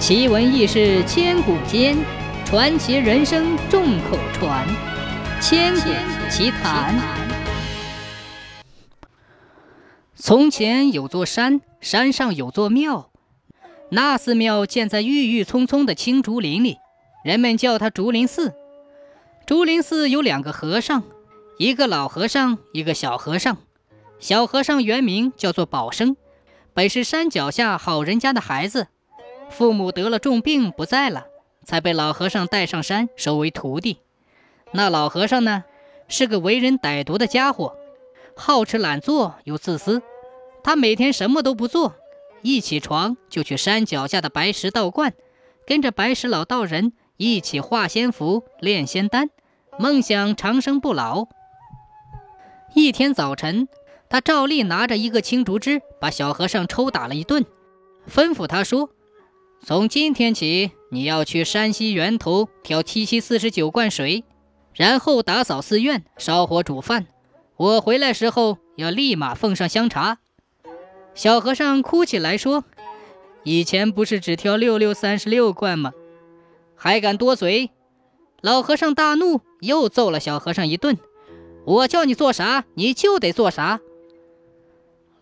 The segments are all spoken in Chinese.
奇闻异事千古间，传奇人生众口传。千古奇谈。从前有座山，山上有座庙，那寺庙建在郁郁葱葱的青竹林里，人们叫它竹林寺。竹林寺有两个和尚，一个老和尚，一个小和尚。小和尚原名叫做宝生，本是山脚下好人家的孩子。父母得了重病不在了，才被老和尚带上山收为徒弟。那老和尚呢，是个为人歹毒的家伙，好吃懒做又自私。他每天什么都不做，一起床就去山脚下的白石道观，跟着白石老道人一起画仙符、炼仙丹，梦想长生不老。一天早晨，他照例拿着一个青竹枝，把小和尚抽打了一顿，吩咐他说。从今天起，你要去山西源头挑七七四十九罐水，然后打扫寺院、烧火煮饭。我回来时候要立马奉上香茶。小和尚哭起来说：“以前不是只挑六六三十六罐吗？还敢多嘴！”老和尚大怒，又揍了小和尚一顿。我叫你做啥，你就得做啥。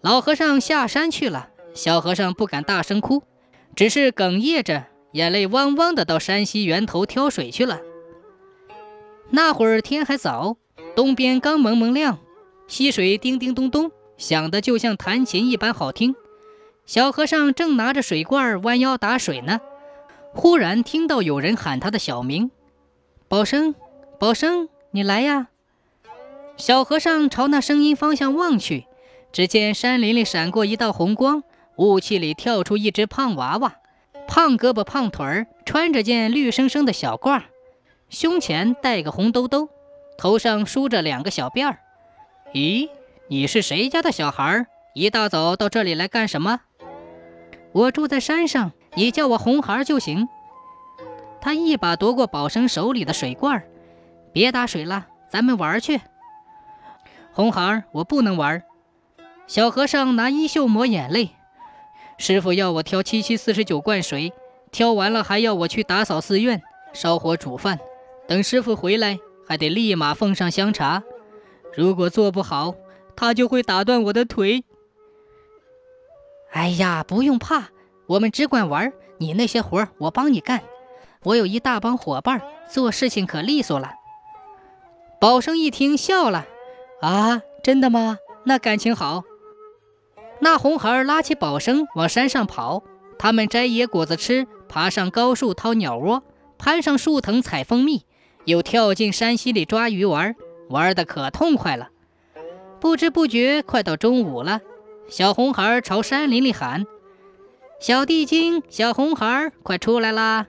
老和尚下山去了，小和尚不敢大声哭。只是哽咽着，眼泪汪汪的，到山西源头挑水去了。那会儿天还早，东边刚蒙蒙亮，溪水叮叮咚咚响的，就像弹琴一般好听。小和尚正拿着水罐弯腰打水呢，忽然听到有人喊他的小名：“宝生，宝生，你来呀！”小和尚朝那声音方向望去，只见山林里闪过一道红光。雾气里跳出一只胖娃娃，胖胳膊胖腿儿，穿着件绿生生的小褂，胸前戴个红兜兜，头上梳着两个小辫儿。咦，你是谁家的小孩？一大早到这里来干什么？我住在山上，你叫我红孩就行。他一把夺过宝生手里的水罐，别打水了，咱们玩去。红孩，我不能玩。小和尚拿衣袖抹眼泪。师傅要我挑七七四十九罐水，挑完了还要我去打扫寺院、烧火煮饭。等师傅回来，还得立马奉上香茶。如果做不好，他就会打断我的腿。哎呀，不用怕，我们只管玩，你那些活我帮你干。我有一大帮伙伴，做事情可利索了。宝生一听笑了：“啊，真的吗？那感情好。”那红孩拉起宝生往山上跑，他们摘野果子吃，爬上高树掏鸟窝，攀上树藤采蜂蜜，又跳进山溪里抓鱼玩，玩的可痛快了。不知不觉快到中午了，小红孩朝山林里喊：“小地精，小红孩，快出来啦！”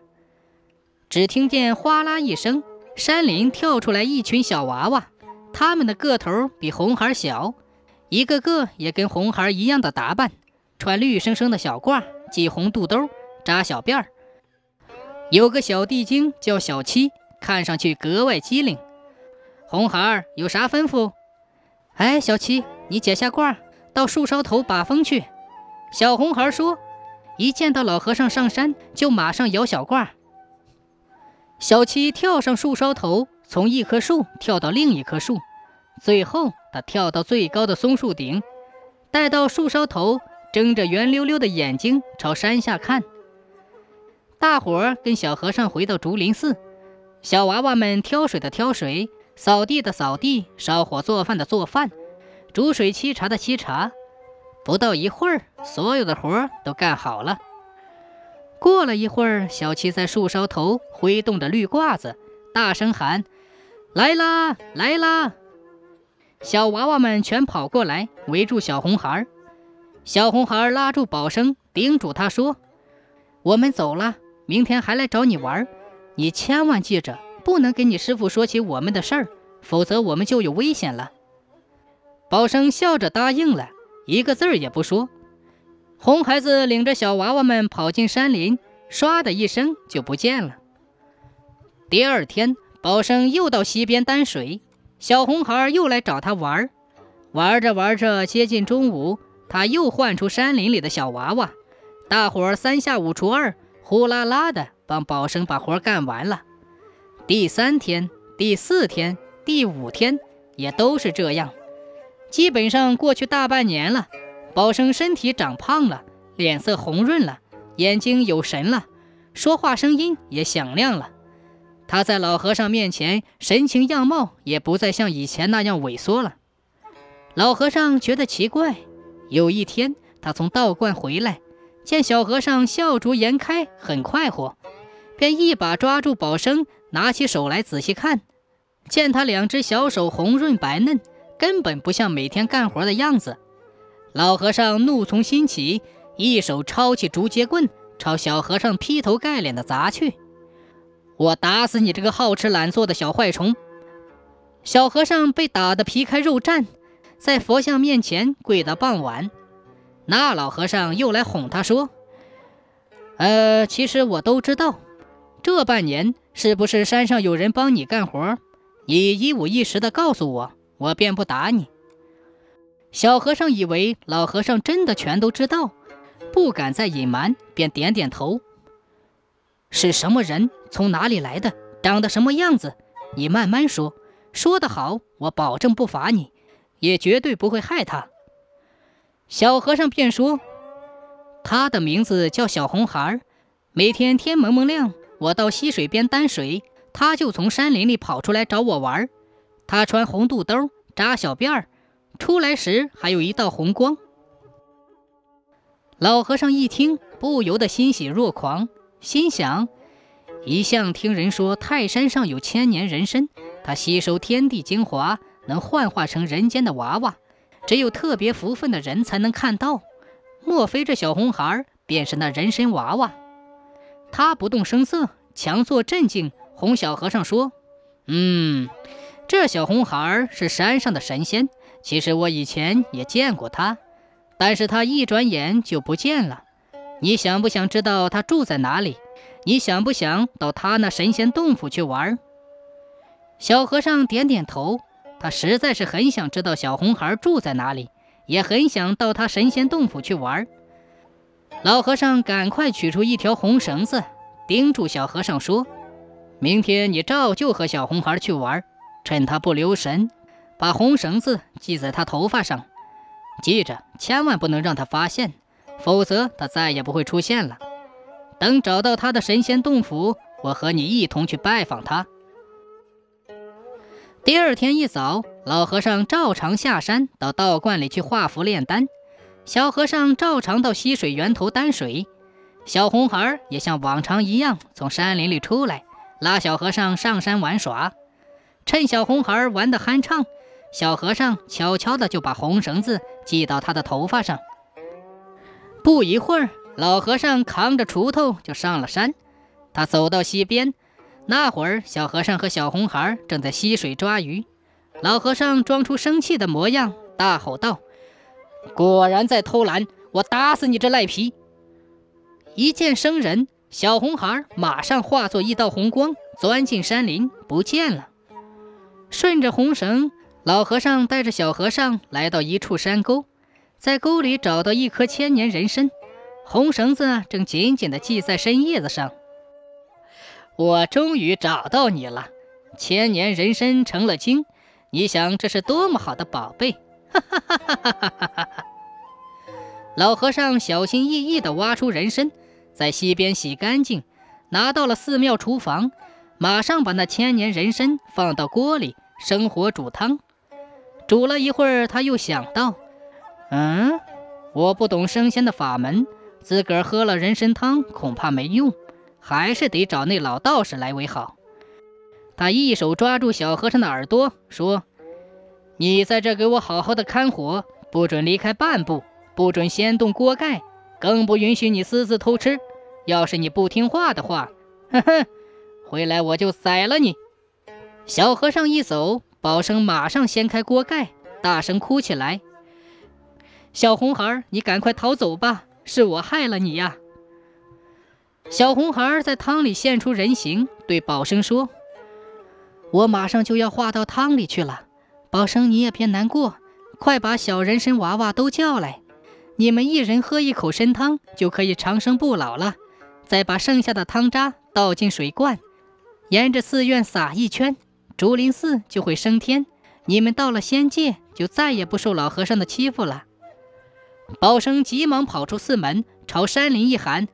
只听见哗啦一声，山林跳出来一群小娃娃，他们的个头比红孩小。一个个也跟红孩一样的打扮，穿绿生生的小褂，系红肚兜，扎小辫儿。有个小地精叫小七，看上去格外机灵。红孩儿有啥吩咐？哎，小七，你解下褂，到树梢头把风去。小红孩说：“一见到老和尚上山，就马上摇小褂。”小七跳上树梢头，从一棵树跳到另一棵树。最后，他跳到最高的松树顶，待到树梢头，睁着圆溜溜的眼睛朝山下看。大伙儿跟小和尚回到竹林寺，小娃娃们挑水的挑水，扫地的扫地，烧火做饭的做饭，煮水沏茶的沏茶。不到一会儿，所有的活儿都干好了。过了一会儿，小七在树梢头挥动着绿褂子，大声喊：“来啦，来啦！”小娃娃们全跑过来围住小红孩儿，小红孩儿拉住宝生，叮嘱他说：“我们走了，明天还来找你玩。你千万记着，不能跟你师傅说起我们的事儿，否则我们就有危险了。”宝生笑着答应了，一个字儿也不说。红孩子领着小娃娃们跑进山林，唰的一声就不见了。第二天，宝生又到溪边担水。小红孩又来找他玩，玩着玩着，接近中午，他又唤出山林里的小娃娃，大伙儿三下五除二，呼啦啦的帮宝生把活干完了。第三天、第四天、第五天也都是这样。基本上过去大半年了，宝生身体长胖了，脸色红润了，眼睛有神了，说话声音也响亮了。他在老和尚面前，神情样貌也不再像以前那样萎缩了。老和尚觉得奇怪。有一天，他从道观回来，见小和尚笑逐颜开，很快活，便一把抓住宝生，拿起手来仔细看，见他两只小手红润白嫩。根本不像每天干活的样子。老和尚怒从心起，一手抄起竹节棍，朝小和尚劈头盖脸的砸去。我打死你这个好吃懒做的小坏虫！小和尚被打得皮开肉绽，在佛像面前跪到傍晚。那老和尚又来哄他说：“呃，其实我都知道，这半年是不是山上有人帮你干活？你一五一十的告诉我。”我便不打你。小和尚以为老和尚真的全都知道，不敢再隐瞒，便点点头。是什么人？从哪里来的？长得什么样子？你慢慢说。说得好，我保证不罚你，也绝对不会害他。小和尚便说：“他的名字叫小红孩儿每天天蒙蒙亮，我到溪水边担水，他就从山林里跑出来找我玩儿。”他穿红肚兜，扎小辫儿，出来时还有一道红光。老和尚一听，不由得欣喜若狂，心想：一向听人说泰山上有千年人参，它吸收天地精华，能幻化成人间的娃娃，只有特别福分的人才能看到。莫非这小红孩便是那人参娃娃？他不动声色，强作镇静，哄小和尚说：“嗯。”这小红孩是山上的神仙，其实我以前也见过他，但是他一转眼就不见了。你想不想知道他住在哪里？你想不想到他那神仙洞府去玩？小和尚点点头，他实在是很想知道小红孩住在哪里，也很想到他神仙洞府去玩。老和尚赶快取出一条红绳子，叮嘱小和尚说：“明天你照旧和小红孩去玩。”趁他不留神，把红绳子系在他头发上，记着，千万不能让他发现，否则他再也不会出现了。等找到他的神仙洞府，我和你一同去拜访他。第二天一早，老和尚照常下山到道观里去画符炼丹，小和尚照常到溪水源头担水，小红孩也像往常一样从山林里出来，拉小和尚上山玩耍。趁小红孩玩得酣畅，小和尚悄悄地就把红绳子系到他的头发上。不一会儿，老和尚扛着锄头就上了山。他走到溪边，那会儿小和尚和小红孩正在溪水抓鱼。老和尚装出生气的模样，大吼道：“果然在偷懒！我打死你这赖皮！”一见生人，小红孩马上化作一道红光，钻进山林，不见了。顺着红绳，老和尚带着小和尚来到一处山沟，在沟里找到一棵千年人参，红绳子正紧紧地系在参叶子上。我终于找到你了，千年人参成了精，你想这是多么好的宝贝！哈哈哈哈哈哈！哈老和尚小心翼翼地挖出人参，在溪边洗干净，拿到了寺庙厨房。马上把那千年人参放到锅里，生火煮汤。煮了一会儿，他又想到：“嗯，我不懂升仙的法门，自个儿喝了人参汤恐怕没用，还是得找那老道士来为好。”他一手抓住小和尚的耳朵，说：“你在这给我好好的看火，不准离开半步，不准掀动锅盖，更不允许你私自偷吃。要是你不听话的话，哼哼。”回来我就宰了你！小和尚一走，宝生马上掀开锅盖，大声哭起来：“小红孩，你赶快逃走吧！是我害了你呀！”小红孩在汤里现出人形，对宝生说：“我马上就要化到汤里去了，宝生你也别难过，快把小人参娃娃都叫来，你们一人喝一口参汤，就可以长生不老了。再把剩下的汤渣倒进水罐，沿着寺院撒一圈，竹林寺就会升天。你们到了仙界，就再也不受老和尚的欺负了。宝生急忙跑出寺门，朝山林一喊：“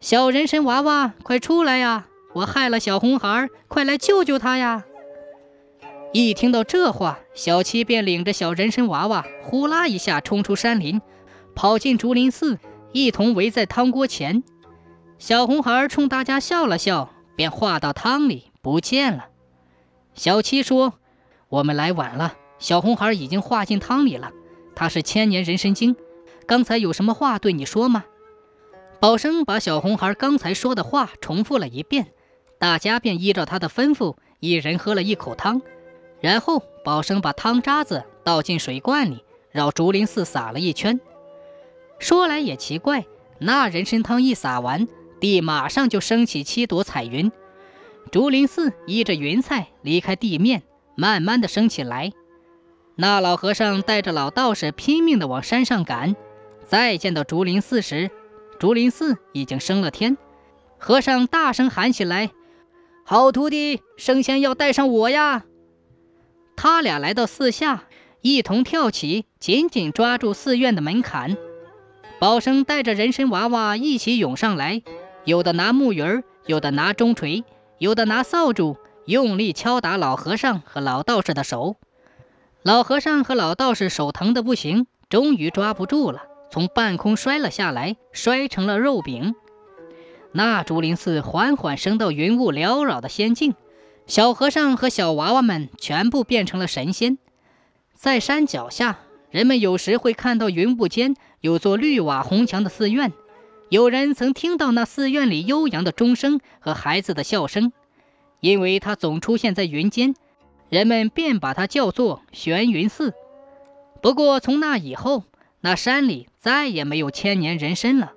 小人参娃娃，快出来呀！我害了小红孩，快来救救他呀！”一听到这话，小七便领着小人参娃娃，呼啦一下冲出山林，跑进竹林寺，一同围在汤锅前。小红孩冲大家笑了笑，便化到汤里不见了。小七说：“我们来晚了，小红孩已经化进汤里了。他是千年人参精，刚才有什么话对你说吗？”宝生把小红孩刚才说的话重复了一遍，大家便依照他的吩咐，一人喝了一口汤。然后，宝生把汤渣子倒进水罐里，绕竹林寺撒了一圈。说来也奇怪，那人参汤一撒完，地马上就升起七朵彩云，竹林寺依着云彩离开地面，慢慢的升起来。那老和尚带着老道士拼命的往山上赶，再见到竹林寺时，竹林寺已经升了天。和尚大声喊起来：“好徒弟，升仙要带上我呀！”他俩来到寺下，一同跳起，紧紧抓住寺院的门槛。宝生带着人参娃娃一起涌上来，有的拿木鱼儿，有的拿钟锤，有的拿扫帚，用力敲打老和尚和老道士的手。老和尚和老道士手疼的不行，终于抓不住了，从半空摔了下来，摔成了肉饼。那竹林寺缓缓升到云雾缭绕的仙境。小和尚和小娃娃们全部变成了神仙，在山脚下，人们有时会看到云雾间有座绿瓦红墙的寺院。有人曾听到那寺院里悠扬的钟声和孩子的笑声，因为它总出现在云间，人们便把它叫做玄云寺。不过从那以后，那山里再也没有千年人参了。